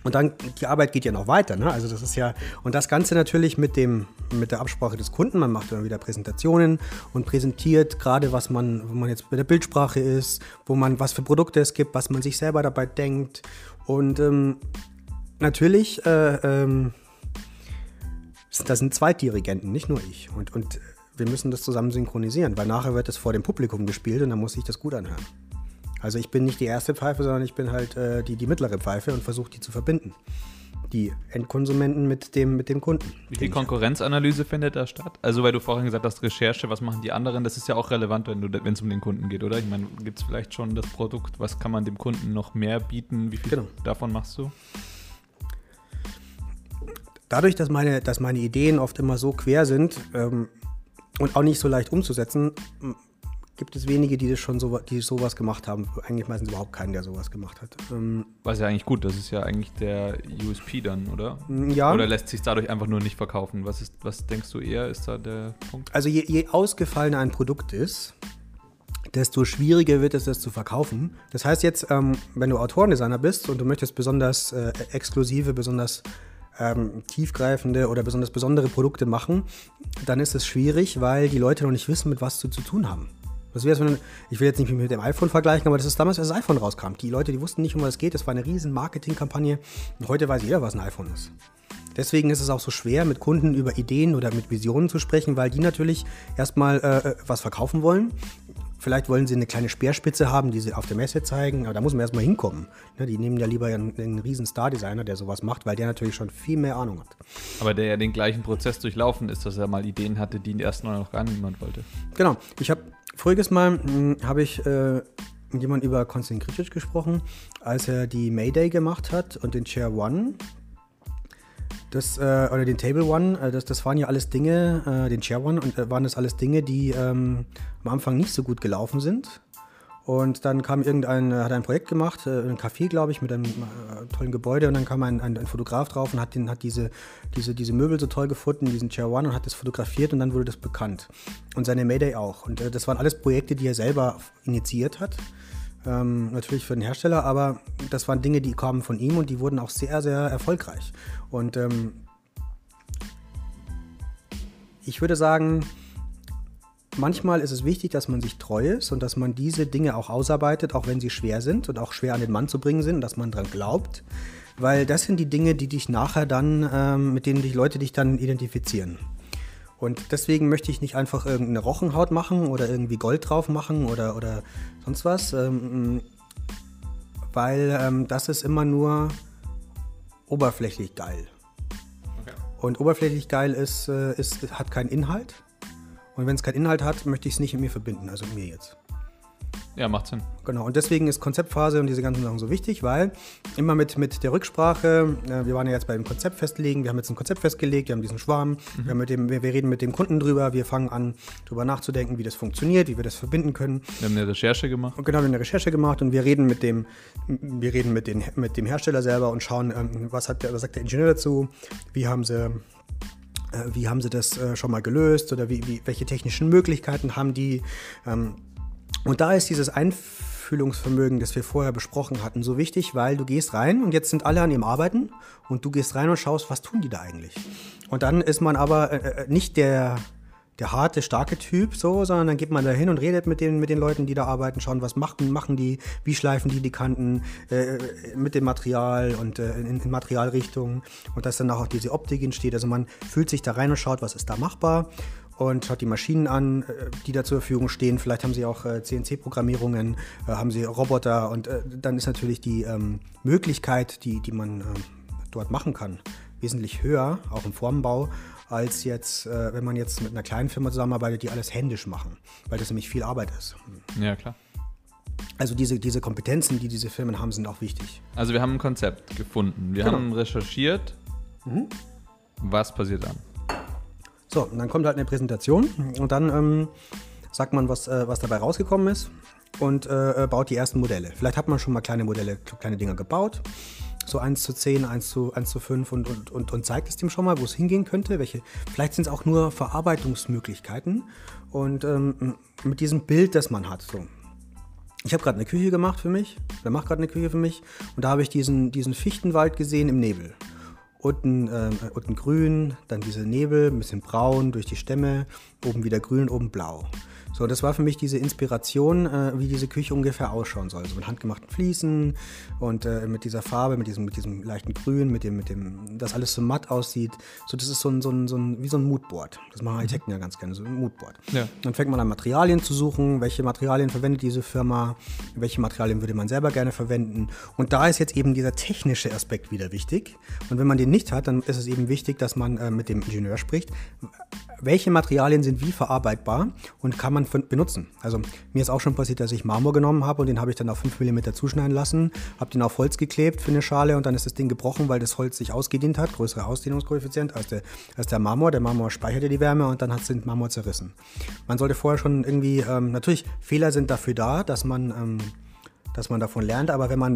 und dann, die Arbeit geht ja noch weiter. Ne? Also das ist ja, und das Ganze natürlich mit, dem, mit der Absprache des Kunden. Man macht dann wieder Präsentationen und präsentiert gerade, was man, wo man jetzt bei der Bildsprache ist, wo man, was für Produkte es gibt, was man sich selber dabei denkt. Und ähm, natürlich, äh, ähm, das sind zwei Dirigenten, nicht nur ich. Und, und wir müssen das zusammen synchronisieren, weil nachher wird es vor dem Publikum gespielt und dann muss sich das gut anhören. Also ich bin nicht die erste Pfeife, sondern ich bin halt äh, die, die mittlere Pfeife und versuche die zu verbinden. Die Endkonsumenten mit dem, mit dem Kunden. Wie viel Konkurrenzanalyse findet da statt? Also weil du vorhin gesagt hast, Recherche, was machen die anderen, das ist ja auch relevant, wenn es um den Kunden geht, oder? Ich meine, gibt es vielleicht schon das Produkt, was kann man dem Kunden noch mehr bieten? Wie viel genau. davon machst du? Dadurch, dass meine, dass meine Ideen oft immer so quer sind ähm, und auch nicht so leicht umzusetzen, gibt es wenige, die das schon so, die sowas gemacht haben. Eigentlich meistens überhaupt keinen, der sowas gemacht hat. Ähm, Was ja eigentlich gut, das ist ja eigentlich der USP dann, oder? Mm, ja. Oder lässt sich dadurch einfach nur nicht verkaufen? Was, ist, was denkst du eher, ist da der Punkt? Also je, je ausgefallener ein Produkt ist, desto schwieriger wird es, das zu verkaufen. Das heißt jetzt, ähm, wenn du Autorendesigner bist und du möchtest besonders äh, exklusive, besonders ähm, tiefgreifende oder besonders besondere Produkte machen, dann ist es schwierig, weil die Leute noch nicht wissen, mit was sie zu tun haben. Das wäre wenn, ich will jetzt nicht mit dem iPhone vergleichen, aber das ist damals, als das iPhone rauskam. Die Leute, die wussten nicht, um was es geht. Das war eine riesen Marketingkampagne. Und heute weiß jeder, was ein iPhone ist. Deswegen ist es auch so schwer, mit Kunden über Ideen oder mit Visionen zu sprechen, weil die natürlich erstmal äh, äh, was verkaufen wollen. Vielleicht wollen sie eine kleine Speerspitze haben, die sie auf der Messe zeigen, aber da muss man erstmal hinkommen. Ne, die nehmen ja lieber einen, einen riesen Star-Designer, der sowas macht, weil der natürlich schon viel mehr Ahnung hat. Aber der ja den gleichen Prozess durchlaufen ist, dass er mal Ideen hatte, die erst noch gar niemand wollte. Genau. Ich habe Voriges Mal hm, habe ich äh, mit jemandem über Konstantin Kricic gesprochen, als er die Mayday gemacht hat und den Chair One. Das, äh, oder den Table One, äh, das, das waren ja alles Dinge, äh, den Chair One, und äh, waren das alles Dinge, die ähm, am Anfang nicht so gut gelaufen sind. Und dann kam irgendein, hat ein Projekt gemacht, äh, ein Café, glaube ich, mit einem äh, tollen Gebäude. Und dann kam ein, ein, ein, Fotograf drauf und hat, den, hat diese, diese, diese Möbel so toll gefunden, diesen Chair One, und hat das fotografiert und dann wurde das bekannt. Und seine Mayday auch. Und äh, das waren alles Projekte, die er selber initiiert hat. Ähm, natürlich für den Hersteller, aber das waren Dinge, die kamen von ihm und die wurden auch sehr, sehr erfolgreich. Und ähm, ich würde sagen, Manchmal ist es wichtig, dass man sich treu ist und dass man diese Dinge auch ausarbeitet, auch wenn sie schwer sind und auch schwer an den Mann zu bringen sind und dass man daran glaubt. Weil das sind die Dinge, die dich nachher dann, ähm, mit denen dich Leute dich dann identifizieren. Und deswegen möchte ich nicht einfach irgendeine Rochenhaut machen oder irgendwie Gold drauf machen oder, oder sonst was. Ähm, weil ähm, das ist immer nur oberflächlich geil. Okay. Und oberflächlich geil ist, äh, ist, hat keinen Inhalt. Und wenn es keinen Inhalt hat, möchte ich es nicht mit mir verbinden, also mit mir jetzt. Ja, macht Sinn. Genau, und deswegen ist Konzeptphase und diese ganzen Sachen so wichtig, weil immer mit, mit der Rücksprache, äh, wir waren ja jetzt beim Konzept festlegen, wir haben jetzt ein Konzept festgelegt, wir haben diesen Schwarm, mhm. wir, mit dem, wir, wir, reden mit dem Kunden drüber, wir fangen an, drüber nachzudenken, wie das funktioniert, wie wir das verbinden können. Wir haben eine Recherche gemacht. Und genau, wir haben eine Recherche gemacht und wir reden mit dem, wir reden mit, den, mit dem Hersteller selber und schauen, ähm, was, hat der, was sagt der Ingenieur dazu, wie haben sie wie haben sie das äh, schon mal gelöst oder wie, wie, welche technischen Möglichkeiten haben die. Ähm, und da ist dieses Einfühlungsvermögen, das wir vorher besprochen hatten, so wichtig, weil du gehst rein und jetzt sind alle an ihrem Arbeiten und du gehst rein und schaust, was tun die da eigentlich. Und dann ist man aber äh, nicht der der harte, starke Typ, so, sondern dann geht man da hin und redet mit den, mit den Leuten, die da arbeiten, schauen, was machen, machen die, wie schleifen die die Kanten äh, mit dem Material und äh, in, in Materialrichtungen und dass dann auch diese Optik entsteht. Also man fühlt sich da rein und schaut, was ist da machbar und schaut die Maschinen an, äh, die da zur Verfügung stehen. Vielleicht haben sie auch äh, CNC-Programmierungen, äh, haben sie Roboter und äh, dann ist natürlich die ähm, Möglichkeit, die, die man ähm, dort machen kann, wesentlich höher, auch im Formbau, als jetzt, äh, wenn man jetzt mit einer kleinen Firma zusammenarbeitet, die alles händisch machen, weil das nämlich viel Arbeit ist. Ja, klar. Also diese, diese Kompetenzen, die diese Firmen haben, sind auch wichtig. Also wir haben ein Konzept gefunden. Wir Genau. haben recherchiert. Mhm. Was passiert dann? So, und dann kommt halt eine Präsentation und dann ähm, sagt man, was, äh, was dabei rausgekommen ist und äh, äh, baut die ersten Modelle. Vielleicht hat man schon mal kleine Modelle, kleine Dinger gebaut. So 1 zu 10, 1 zu, 1 zu 5 und, und, und, und zeigt es dem schon mal, wo es hingehen könnte. Welche, vielleicht sind es auch nur Verarbeitungsmöglichkeiten. Und ähm, mit diesem Bild, das man hat. So. Ich habe gerade eine Küche gemacht für mich. Wer macht gerade eine Küche für mich? Und da habe ich diesen, diesen Fichtenwald gesehen im Nebel. Unten, ähm, äh, unten grün, dann diese Nebel, ein bisschen braun durch die Stämme, oben wieder grün, oben blau. So, das war für mich diese Inspiration, äh, wie diese Küche ungefähr ausschauen soll. So mit handgemachten Fliesen und äh, mit dieser Farbe, mit diesem, mit diesem leichten Grün, mit dem, mit dem, dass alles so matt aussieht. So, das ist so ein, so ein, so ein wie so ein Moodboard. Das machen Architekten ja ganz gerne, so ein Moodboard. Ja. Dann fängt man an, Materialien zu suchen. Welche Materialien verwendet diese Firma? Welche Materialien würde man selber gerne verwenden? Und da ist jetzt eben dieser technische Aspekt wieder wichtig. Und wenn man den nicht hat, dann ist es eben wichtig, dass man äh, mit dem Ingenieur spricht. Welche Materialien sind wie verarbeitbar und kann man benutzen? Also mir ist auch schon passiert, dass ich Marmor genommen habe und den habe ich dann auf 5 mm zuschneiden lassen, habe den auf Holz geklebt für eine Schale und dann ist das Ding gebrochen, weil das Holz sich ausgedehnt hat, größere Ausdehnungskoeffizient als der, als der Marmor. Der Marmor speicherte die Wärme und dann hat es den Marmor zerrissen. Man sollte vorher schon irgendwie, ähm, natürlich, Fehler sind dafür da, dass man, ähm, dass man davon lernt, aber wenn man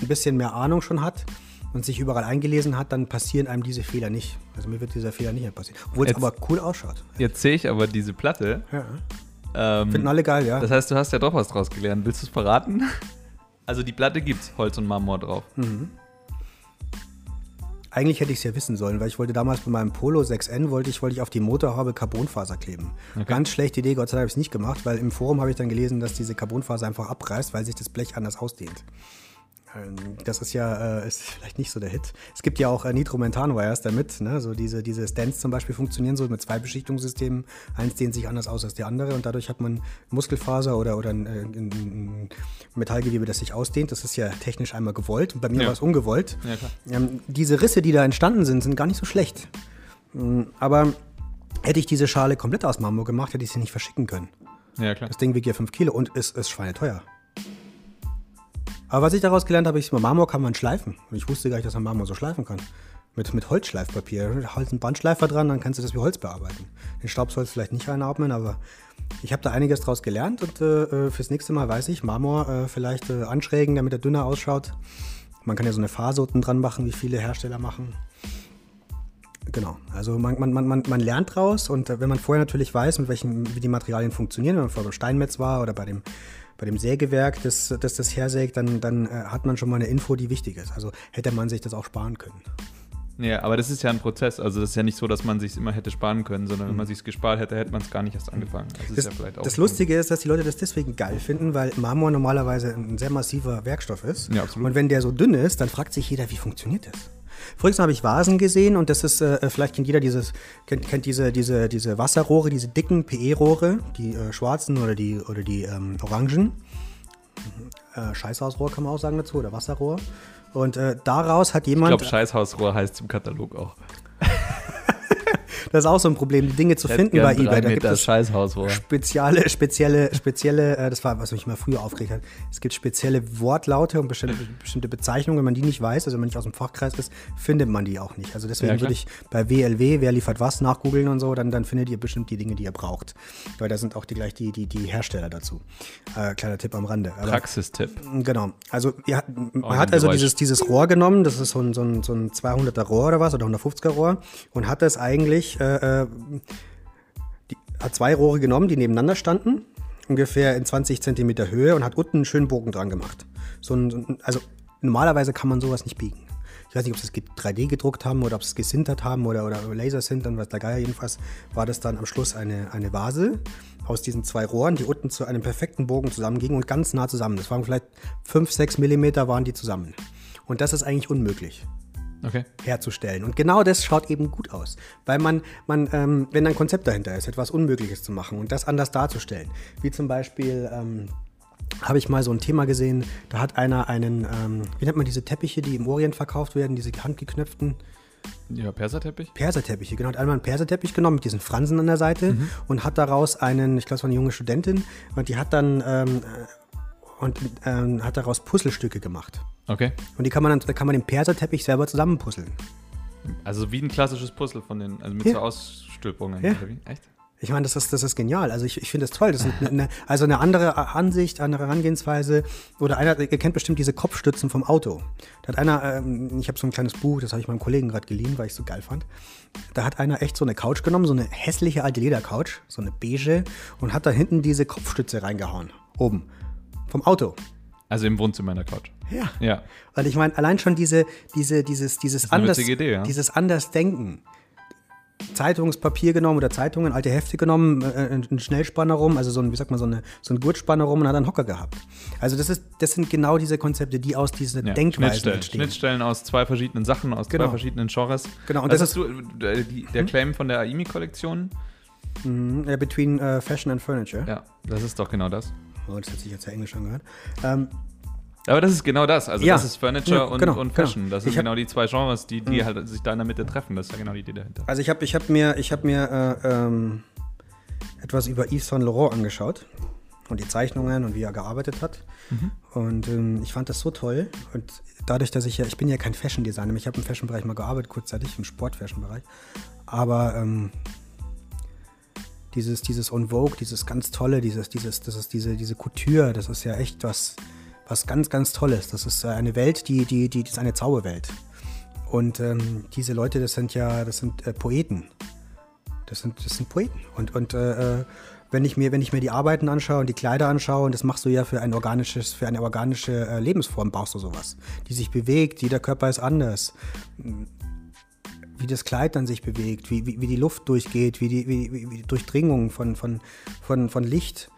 ein bisschen mehr Ahnung schon hat und sich überall eingelesen hat, dann passieren einem diese Fehler nicht. Also mir wird dieser Fehler nicht mehr passieren. Obwohl es Jetzt- aber cool ausschaut. Jetzt sehe ich aber diese Platte. Ja. Ähm, Finden alle geil, ja. das heißt, du hast ja doch was draus gelernt. Willst du es verraten? Also die Platte gibt's Holz und Marmor drauf. Eigentlich hätte ich es ja wissen sollen, weil ich wollte damals bei meinem Polo 6N wollte ich, wollte ich auf die Motorhaube Carbonfaser kleben. Ganz schlechte Idee, Gott sei Dank habe ich es nicht gemacht, weil im Forum habe ich dann gelesen, dass diese Carbonfaser einfach abreißt, weil sich das Blech anders ausdehnt. Ähm, Das ist ja äh, ist vielleicht nicht so der Hit. Es gibt ja auch äh, Nitromethan-Wires damit. Ne? So diese, diese Stands zum Beispiel funktionieren so mit zwei Beschichtungssystemen. Eins dehnt sich anders aus als der andere und dadurch hat man Muskelfaser oder, oder ein, äh, ein, ein Metallgewebe, das sich ausdehnt. Das ist ja technisch einmal gewollt. Und bei mir Ja. war es ungewollt. Ja, klar. Ähm, diese Risse, die da entstanden sind, sind gar nicht so schlecht. Mm, Aber hätte ich diese Schale komplett aus Marmor gemacht, hätte ich sie nicht verschicken können. Ja, klar. Das Ding wiegt ja 5 Kilo und ist, ist schweineteuer. Aber was ich daraus gelernt habe, ist, Marmor kann man schleifen. Ich wusste gar nicht, dass man Marmor so schleifen kann. Mit, mit Holzschleifpapier. Halt einen Bandschleifer dran, dann kannst du das wie Holz bearbeiten. Den Staub sollst du vielleicht nicht einatmen, aber ich habe da einiges draus gelernt und äh, äh, fürs nächste Mal weiß ich, Marmor äh, vielleicht äh, anschrägen, damit er dünner ausschaut. Man kann ja so eine Phase unten dran machen, wie viele Hersteller machen. Genau, also man, man, man, man, man lernt draus und äh, wenn man vorher natürlich weiß, mit welchen, wie die Materialien funktionieren, wenn man vorher beim Steinmetz war oder bei dem, bei dem Sägewerk, das, das das hersägt, dann, dann äh, hat man schon mal eine Info, die wichtig ist. Also hätte man sich das auch sparen können. Ja, aber das ist ja ein Prozess. Also das ist ja nicht so, dass man sich immer hätte sparen können, sondern wenn man sich gespart hätte, hätte man es gar nicht erst angefangen. Das ist Mhm. Das, ja vielleicht auch das Lustige ist, dass die Leute das deswegen geil finden, weil Marmor normalerweise ein sehr massiver Werkstoff ist. Ja, absolut. Und wenn der so dünn ist, dann fragt sich jeder, wie funktioniert das? Mal habe ich Vasen gesehen und das ist, äh, vielleicht kennt jeder dieses, kennt, kennt diese, diese, diese Wasserrohre, diese dicken PE-Rohre, die äh, schwarzen oder die, oder die ähm, orangen. Äh, Scheißhausrohr kann man auch sagen dazu, oder Wasserrohr. Und äh, daraus hat Ich jemand, glaube, Scheißhausrohr heißt im Katalog auch. Das ist auch so ein Problem, die Dinge zu finden bei eBay. Da gibt es Scheißhausrohr. spezielle, spezielle, spezielle, äh, das war, was mich mal früher aufgeregt hat. Es gibt spezielle Wortlaute und bestimmte, bestimmte Bezeichnungen, wenn man die nicht weiß, also wenn man nicht aus dem Fachkreis ist, findet man die auch nicht. Also deswegen Ja, würde ich bei WLW, wer liefert was, nachgoogeln und so, dann, dann findet ihr bestimmt die Dinge, die ihr braucht. Weil da sind auch die, gleich die, die, die Hersteller dazu. Äh, kleiner Tipp am Rande. Aber, Praxistipp. Genau. Also ihr hat, man hat also dieses, dieses Rohr genommen, das ist so ein, so, ein, so ein 200er Rohr oder was, oder 150er Rohr, und hat das eigentlich, äh, äh, die, hat zwei Rohre genommen, die nebeneinander standen, ungefähr in 20 Zentimeter Höhe und hat unten einen schönen Bogen dran gemacht. So ein, so ein, also normalerweise kann man sowas nicht biegen. ich weiß nicht, ob sie es 3D gedruckt haben oder ob sie es gesintert haben oder, oder Lasersintern, was der Geier jedenfalls, war das dann am Schluss eine, eine Vase aus diesen zwei Rohren, die unten zu einem perfekten Bogen zusammengingen und ganz nah zusammen. Das waren vielleicht 5, 6 Millimeter waren die zusammen. Und das ist eigentlich unmöglich Okay. herzustellen. Und genau das schaut eben gut aus, weil man, man ähm, wenn ein Konzept dahinter ist, etwas Unmögliches zu machen und das anders darzustellen, wie zum Beispiel ähm, habe ich mal so ein Thema gesehen, da hat einer einen, ähm, wie nennt man diese Teppiche, die im Orient verkauft werden, diese handgeknöpften Ja, Perserteppich? Perserteppiche, genau, hat einmal einen Perserteppich genommen mit diesen Fransen an der Seite Mhm. und hat daraus einen, ich glaube, es war eine junge Studentin, und die hat dann ähm, äh, und ähm, hat daraus Puzzlestücke gemacht. Okay. Und die kann man dann, da kann man den Perserteppich selber zusammenpuzzeln. Also wie ein klassisches Puzzle von den, also mit Ja. so Ausstülpungen. Ja. Echt? Ich meine, das ist, das ist genial. Also ich, ich finde das toll. Das ist eine, eine, also eine andere Ansicht, andere Herangehensweise. Oder einer, ihr kennt bestimmt diese Kopfstützen vom Auto. Da hat einer, ähm, ich habe so ein kleines Buch, das habe ich meinem Kollegen gerade geliehen, weil ich es so geil fand. Da hat einer echt so eine Couch genommen, so eine hässliche alte Ledercouch, so eine beige, und hat da hinten diese Kopfstütze reingehauen. Oben. Vom Auto. Also im Wohnzimmer in der Couch. Ja. Ja. Weil ich meine, allein schon diese, diese, dieses, dieses anders, Idee, ja. dieses Andersdenken. Zeitungspapier genommen oder Zeitungen, alte Hefte genommen, äh, einen Schnellspanner rum, also so ein, wie sagt man, so, eine, so ein Gurtspanner rum und hat einen Hocker gehabt. Also das ist, das sind genau diese Konzepte, die aus dieser ja. Denkweise Schnittstellen. entstehen. Schnittstellen aus zwei verschiedenen Sachen, aus Genau. zwei verschiedenen Genres. Genau, und Was das hast du, äh, die, der Claim von der Aimi-Kollektion? Mhm, between äh, Fashion and Furniture. Ja, das ist doch genau das. Oh, das hat sich jetzt ja Englisch angehört. Ähm, Aber das ist genau das. Also Ja. das ist Furniture Ja, und, genau, und genau. Fashion. Das sind hab- Mhm. genau die zwei Genres, die, die halt sich da in der Mitte treffen. Das ist ja genau die Idee dahinter. Also ich habe ich hab mir, ich hab mir äh, ähm, etwas über Yves Saint Laurent angeschaut und die Zeichnungen und wie er gearbeitet hat. Und ähm, ich fand das so toll. Und dadurch, dass ich ja, ich bin ja kein Fashion-Designer, ich habe im Fashion-Bereich mal gearbeitet, kurzzeitig im Sport-Fashion-Bereich. Aber ähm, dieses, dieses On Vogue, dieses ganz tolle, dieses, dieses, das ist diese, diese Couture, das ist ja echt was, was ganz, ganz Tolles. Das ist eine Welt, die, die, die, das ist eine Zauberwelt. Und ähm, diese Leute, das sind ja, das sind äh, Poeten. Das sind, das sind Poeten. Und, und äh, äh, wenn ich mir, wenn ich mir die Arbeiten anschaue und die Kleider anschaue, und das machst du ja für ein organisches, für eine organische äh, Lebensform, brauchst du sowas. Die sich bewegt, jeder Körper ist anders. Wie das Kleid dann sich bewegt, wie, wie, wie die Luft durchgeht, wie die, wie, wie die Durchdringung von, von, von, von Licht.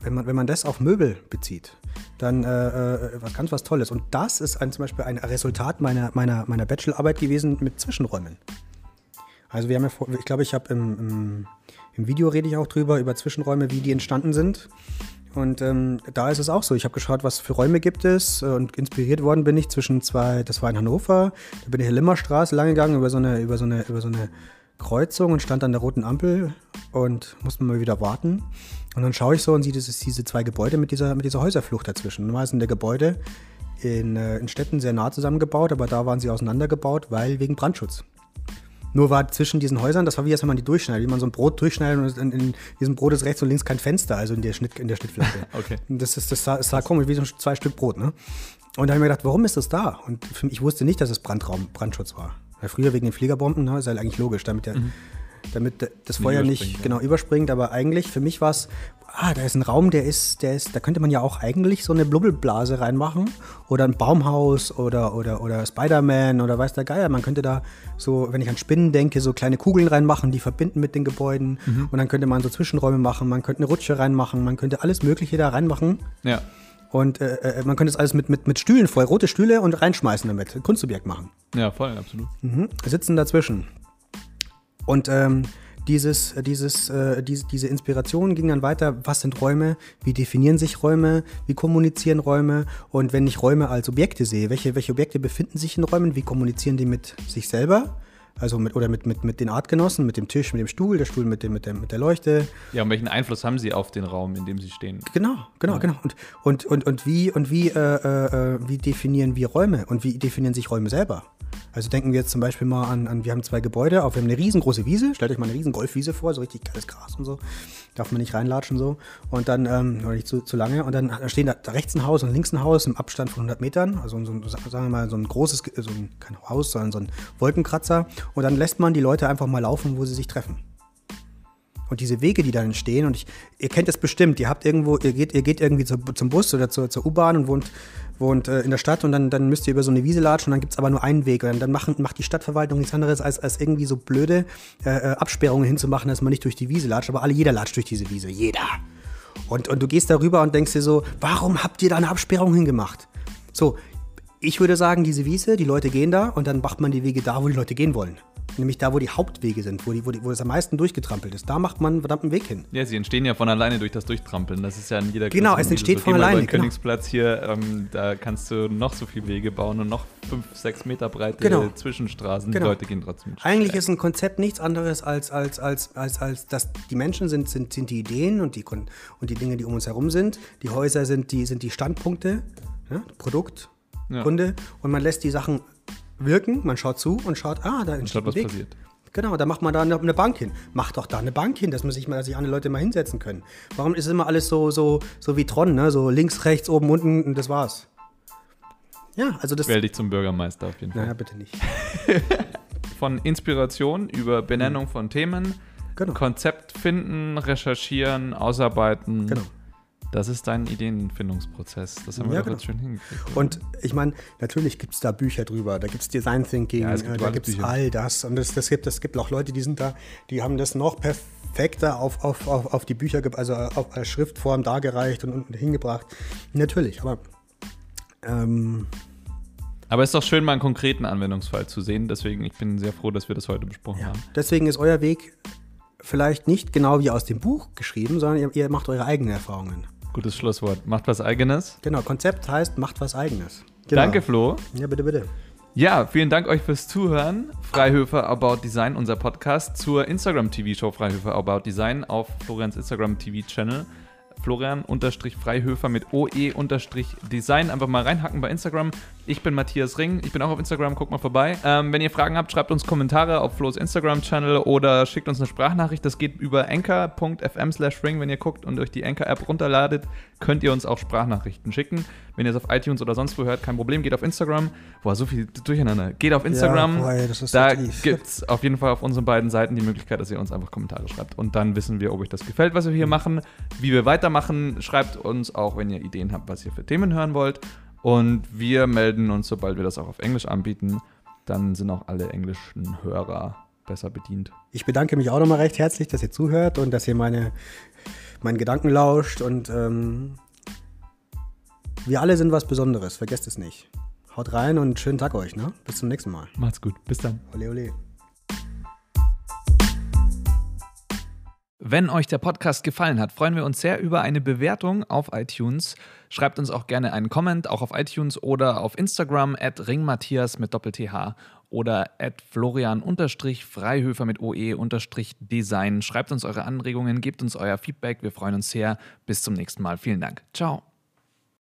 Wenn man, wenn man das auf Möbel bezieht, dann äh, äh, was ganz was Tolles. Und das ist ein, zum Beispiel ein Resultat meiner, meiner, meiner Bachelorarbeit gewesen mit Zwischenräumen. Also wir haben ja, ich glaube, ich habe im, im, im Video rede ich auch drüber, über Zwischenräume, wie die entstanden sind. Und ähm, da ist es auch so. Ich habe geschaut, was für Räume gibt es äh, und inspiriert worden bin ich zwischen zwei, das war in Hannover, da bin ich in Limmerstraße lang gegangen über so eine, über so eine, über so eine Kreuzung und stand an der roten Ampel und musste mal wieder warten. Und dann schaue ich so und sehe dieses, diese zwei Gebäude mit dieser, mit dieser Häuserflucht dazwischen. Normal sind der Gebäude in, äh, in Städten sehr nah zusammengebaut, aber da waren sie auseinandergebaut, weil wegen Brandschutz. Nur war zwischen diesen Häusern, das war wie als wenn man die durchschneidet, wie man so ein Brot durchschneidet und in, in diesem Brot ist rechts und links kein Fenster, also in der, Schnitt, in der Schnittfläche. Okay. Das, ist, das sah, sah komisch, wie so zwei Stück Brot, ne? Und da habe ich mir gedacht, warum ist das da? Und ich wusste nicht, dass es Brandraum, Brandschutz war. Weil früher wegen den Fliegerbomben, ne, ist ja eigentlich logisch, damit, der, damit der- das Feuer nicht ja. genau überspringt. Aber eigentlich, für mich war es, ah, da ist ein Raum, der ist, der ist, da könnte man ja auch eigentlich so eine Blubbelblase reinmachen. Oder ein Baumhaus oder, oder, oder Spider-Man oder weiß der Geier. Man könnte da so, wenn ich an Spinnen denke, so kleine Kugeln reinmachen, die verbinden mit den Gebäuden. Und dann könnte man so Zwischenräume machen, man könnte eine Rutsche reinmachen, man könnte alles Mögliche da reinmachen. Ja. Und äh, äh, man könnte es alles mit, mit, mit Stühlen voll, rote Stühle und reinschmeißen damit. Kunstobjekt machen. Ja, voll, absolut. Mhm. Sitzen dazwischen. Und ähm, dieses, äh, dieses, äh, diese, diese Inspiration ging dann weiter. Was sind Räume? Wie definieren sich Räume? Wie kommunizieren Räume? Und wenn ich Räume als Objekte sehe, welche, welche Objekte befinden sich in Räumen? Wie kommunizieren die mit sich selber? Also mit, oder mit, mit, mit den Artgenossen, mit dem Tisch, mit dem Stuhl, der Stuhl mit, dem, mit, der, mit der Leuchte. Ja, und welchen Einfluss haben sie auf den Raum, in dem sie stehen? Genau, genau, genau. Und, und, und, und wie, und wie, äh, äh, wie definieren wir Räume und wie definieren sich Räume selber? Also denken wir jetzt zum Beispiel mal an, an wir haben zwei Gebäude, auf, wir haben eine riesengroße Wiese, stellt euch mal eine riesen Golfwiese vor, so richtig geiles Gras und so. Darf man nicht reinlatschen so. Und dann, ähm, oder nicht zu, zu lange. Und dann stehen da, da rechts ein Haus und links ein Haus im Abstand von 100 Metern. Also so ein, sagen wir mal so ein großes, so ein, kein Haus, sondern so ein Wolkenkratzer. Und dann lässt man die Leute einfach mal laufen, wo sie sich treffen. Und diese Wege, die dann entstehen, und ich, ihr kennt das bestimmt, ihr habt irgendwo, ihr geht, ihr geht irgendwie zu, zum Bus oder zur, zur U-Bahn und wohnt, wohnt äh, in der Stadt und dann, dann müsst ihr über so eine Wiese latschen und dann gibt es aber nur einen Weg. Und dann, machen, macht die Stadtverwaltung nichts anderes, als, als irgendwie so blöde äh, äh, Absperrungen hinzumachen, dass man nicht durch die Wiese latscht. Aber alle, jeder latscht durch diese Wiese. Jeder. Und, und du gehst darüber und denkst dir so, warum habt ihr da eine Absperrung hingemacht? So, ich würde sagen, diese Wiese, die Leute gehen da und dann macht man die Wege da, wo die Leute gehen wollen. Nämlich da, wo die Hauptwege sind, wo, die, wo, die, wo es am meisten durchgetrampelt ist. Da macht man einen verdammten Weg hin. Ja, sie entstehen ja von alleine durch das Durchtrampeln. Das ist ja in jeder Genau, es entsteht Wiese von alleine, den genau. Königsplatz hier, ähm, da kannst du noch so viele Wege bauen und noch fünf, sechs Meter breite Genau. Zwischenstraßen. Genau. Die Leute gehen trotzdem. Eigentlich ist ein Konzept nichts anderes als, als, als, als, als dass die Menschen sind, sind, sind die Ideen und die, und die Dinge, die um uns herum sind. Die Häuser sind die, sind die Standpunkte, ja, Produkt, Ja. Kunde. Und man lässt die Sachen wirken, man schaut zu und schaut, ah, da entsteht was Weg. passiert. Genau, da macht man da eine, Bank hin. Macht doch da eine Bank hin, dass man sich mal, dass sich andere Leute mal hinsetzen können. Warum ist immer alles so, so, so wie Tron, ne? So links, rechts, oben, unten und das war's. Ja, also das. Wähl dich zum Bürgermeister auf jeden Fall. Naja, bitte nicht. Von Inspiration über Benennung von Themen, Genau. Konzept finden, recherchieren, ausarbeiten. Genau. Das ist dein Ideenfindungsprozess. Das haben wir Ja, genau. jetzt schön hingekriegt. Und ich meine, natürlich gibt es da Bücher drüber. Da gibt es Design Thinking, Ja, gibt äh, da gibt es all das. Und es das gibt, das gibt auch Leute, die sind da, die haben das noch perfekter auf, auf, auf, auf die Bücher, also auf als Schriftform dargereicht und, und hingebracht. Natürlich, aber ähm, Aber es ist doch schön, mal einen konkreten Anwendungsfall zu sehen. Deswegen, ich bin sehr froh, dass wir das heute besprochen haben. deswegen ist euer Weg vielleicht nicht genau wie aus dem Buch geschrieben, sondern ihr, ihr macht eure eigenen Erfahrungen. Gutes Schlusswort. Macht was Eigenes. Genau, Konzept heißt, macht was Eigenes. Genau. Danke, Flo. Ja, bitte, bitte. Ja, vielen Dank euch fürs Zuhören. Freihöfer About Design, unser Podcast zur Instagram-TV-Show Freihöfer About Design auf Florians Instagram-TV-Channel. Florian-Freihöfer mit OE-Design. Einfach mal reinhacken bei Instagram. Ich bin Matthias Ring. Ich bin auch auf Instagram. Guckt mal vorbei. Ähm, wenn ihr Fragen habt, schreibt uns Kommentare auf Flo's Instagram-Channel oder schickt uns eine Sprachnachricht. Das geht über anchor.fm slash ring. Wenn ihr guckt und euch die Anchor-App runterladet, könnt ihr uns auch Sprachnachrichten schicken. Wenn ihr es auf iTunes oder sonst wo hört, kein Problem. Geht auf Instagram. Boah, so viel durcheinander. Geht auf Instagram. boah, ey, das ist so da gibt es auf jeden Fall auf unseren beiden Seiten die Möglichkeit, dass ihr uns einfach Kommentare schreibt. Und dann wissen wir, ob euch das gefällt, was wir hier machen, wie wir weitermachen. Schreibt uns auch, wenn ihr Ideen habt, was ihr für Themen hören wollt. Und wir melden uns, sobald wir das auch auf Englisch anbieten. Dann sind auch alle englischen Hörer besser bedient. Ich bedanke mich auch nochmal recht herzlich, dass ihr zuhört und dass ihr meine, meinen Gedanken lauscht. Und ähm, wir alle sind was Besonderes, vergesst es nicht. Haut rein und schönen Tag euch, ne? Bis zum nächsten Mal. Macht's gut. Bis dann. Ole, ole. Wenn euch der Podcast gefallen hat, freuen wir uns sehr über eine Bewertung auf iTunes. Schreibt uns auch gerne einen Comment, auch auf iTunes oder auf Instagram at ringmatthias mit Doppel-TH oder at florian-freihöfer mit OE-design. Schreibt uns eure Anregungen, gebt uns euer Feedback. Wir freuen uns sehr. Bis zum nächsten Mal. Vielen Dank. Ciao.